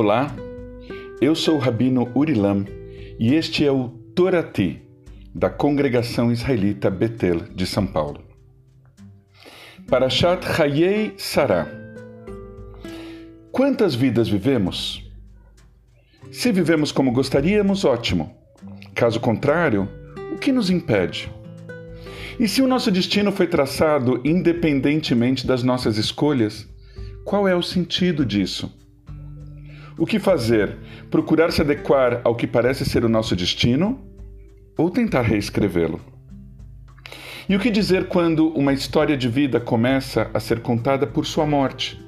Olá, eu sou o Rabino Urilam e este é o Torati, da Congregação Israelita Betel de São Paulo. Parashat Hayei Sarah. Quantas vidas vivemos? Se vivemos como gostaríamos, ótimo. Caso contrário, o que nos impede? E se o nosso destino foi traçado independentemente das nossas escolhas, qual é o sentido disso? O que fazer? Procurar se adequar ao que parece ser o nosso destino ou tentar reescrevê-lo? E o que dizer quando uma história de vida começa a ser contada por sua morte?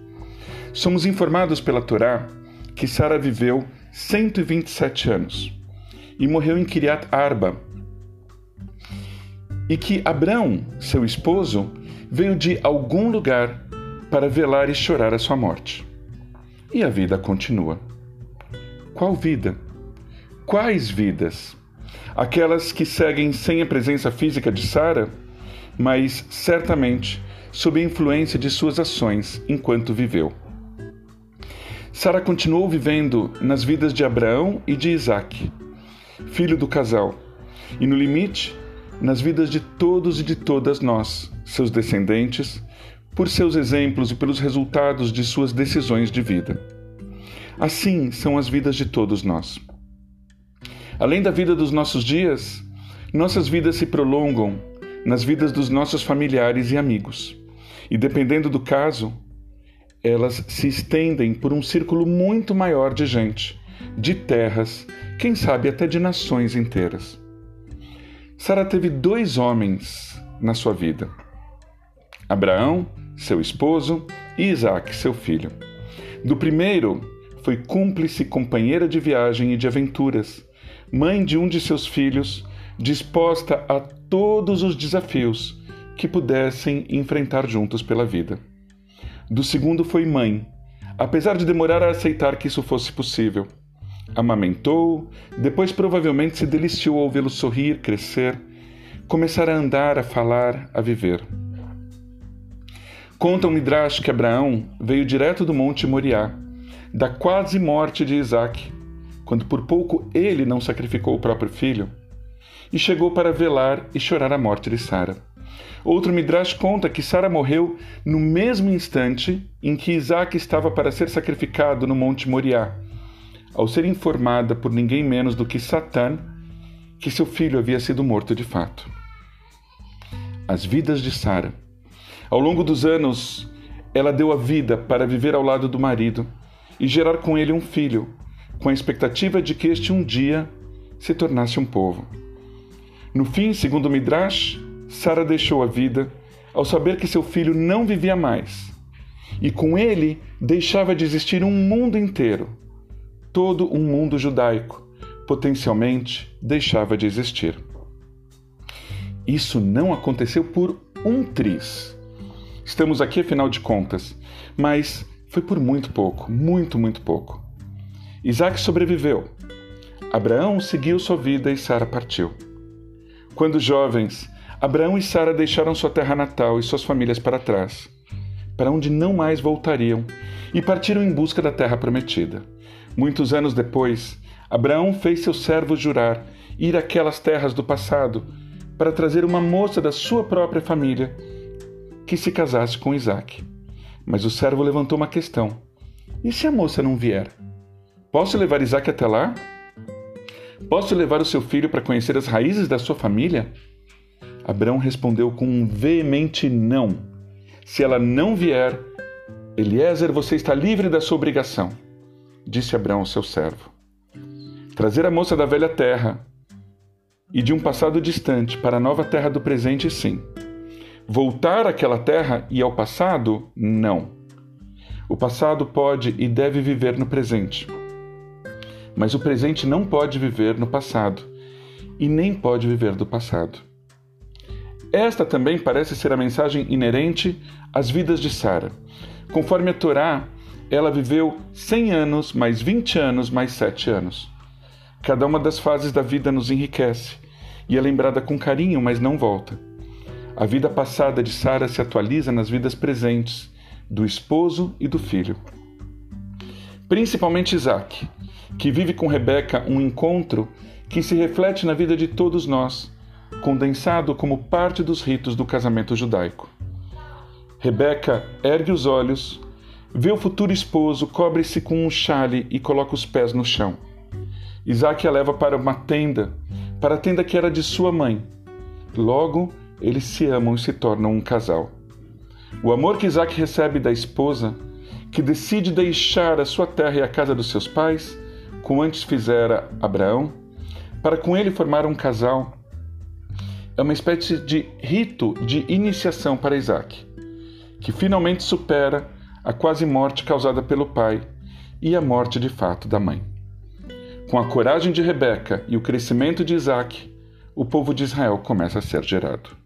Somos informados pela Torá que Sara viveu 127 anos e morreu em Kiryat Arba, e que Abrão, seu esposo, veio de algum lugar para velar e chorar a sua morte. E a vida continua. Qual vida? Quais vidas? Aquelas que seguem sem a presença física de Sara, mas certamente sob a influência de suas ações enquanto viveu. Sara continuou vivendo nas vidas de Abraão e de Isaac, filho do casal, e no limite nas vidas de todos e de todas nós, seus descendentes, por seus exemplos e pelos resultados de suas decisões de vida. Assim são as vidas de todos nós. Além da vida dos nossos dias, nossas vidas se prolongam nas vidas dos nossos familiares e amigos. E dependendo do caso, elas se estendem por um círculo muito maior de gente, de terras, quem sabe até de nações inteiras. Sara teve dois homens na sua vida: Abraão, seu esposo, e Isaac, seu filho. Do primeiro, foi cúmplice companheira de viagem e de aventuras, mãe de um de seus filhos, disposta a todos os desafios que pudessem enfrentar juntos pela vida. Do segundo foi mãe, apesar de demorar a aceitar que isso fosse possível amamentou, depois provavelmente se deliciou ao vê-lo sorrir, crescer, começar a andar, a falar, a viver. Conta o Midrash que Abraão veio direto do Monte Moriá, da quase morte de Isaac, quando por pouco ele não sacrificou o próprio filho, e chegou para velar e chorar a morte de Sara. Outro Midrash conta que Sara morreu no mesmo instante em que Isaac estava para ser sacrificado no Monte Moriá, ao ser informada por ninguém menos do que Satã que seu filho havia sido morto de fato. As vidas de Sara. Ao longo dos anos, ela deu a vida para viver ao lado do marido e gerar com ele um filho, com a expectativa de que este um dia se tornasse um povo. No fim, segundo Midrash, Sara deixou a vida ao saber que seu filho não vivia mais, e com ele deixava de existir um mundo inteiro todo um mundo judaico potencialmente deixava de existir. Isso não aconteceu por um triz. Estamos aqui afinal de contas, mas foi por muito pouco, muito, muito pouco. Isaac sobreviveu. Abraão seguiu sua vida e Sara partiu. Quando jovens, Abraão e Sara deixaram sua terra natal e suas famílias para trás, para onde não mais voltariam, e partiram em busca da terra prometida. Muitos anos depois, Abraão fez seu servo jurar ir àquelas terras do passado para trazer uma moça da sua própria família que se casasse com Isaac. Mas o servo levantou uma questão: e se a moça não vier? Posso levar Isaac até lá? Posso levar o seu filho para conhecer as raízes da sua família? Abraão respondeu com um veemente não. Se ela não vier, Eliezer, você está livre da sua obrigação disse Abraão ao seu servo. Trazer a moça da velha terra e de um passado distante para a nova terra do presente, sim. Voltar àquela terra e ao passado, não. O passado pode e deve viver no presente. Mas o presente não pode viver no passado e nem pode viver do passado. Esta também parece ser a mensagem inerente às vidas de Sara. Conforme a Torá, ela viveu 100 anos, mais 20 anos, mais 7 anos. Cada uma das fases da vida nos enriquece e é lembrada com carinho, mas não volta. A vida passada de Sara se atualiza nas vidas presentes do esposo e do filho. principalmente Isaac, que vive com Rebeca um encontro que se reflete na vida de todos nós, condensado como parte dos ritos do casamento judaico. Rebeca ergue os olhos, vê o futuro esposo, cobre-se com um chale e coloca os pés no chão. Isaac a leva para uma tenda, para a tenda que era de sua mãe. Logo, eles se amam e se tornam um casal. O amor que Isaac recebe da esposa, que decide deixar a sua terra e a casa dos seus pais, como antes fizera Abraão, para com ele formar um casal, é uma espécie de rito de iniciação para Isaac, que finalmente supera a quase morte causada pelo pai e a morte de fato da mãe. Com a coragem de Rebeca e o crescimento de Isaac, o povo de Israel começa a ser gerado.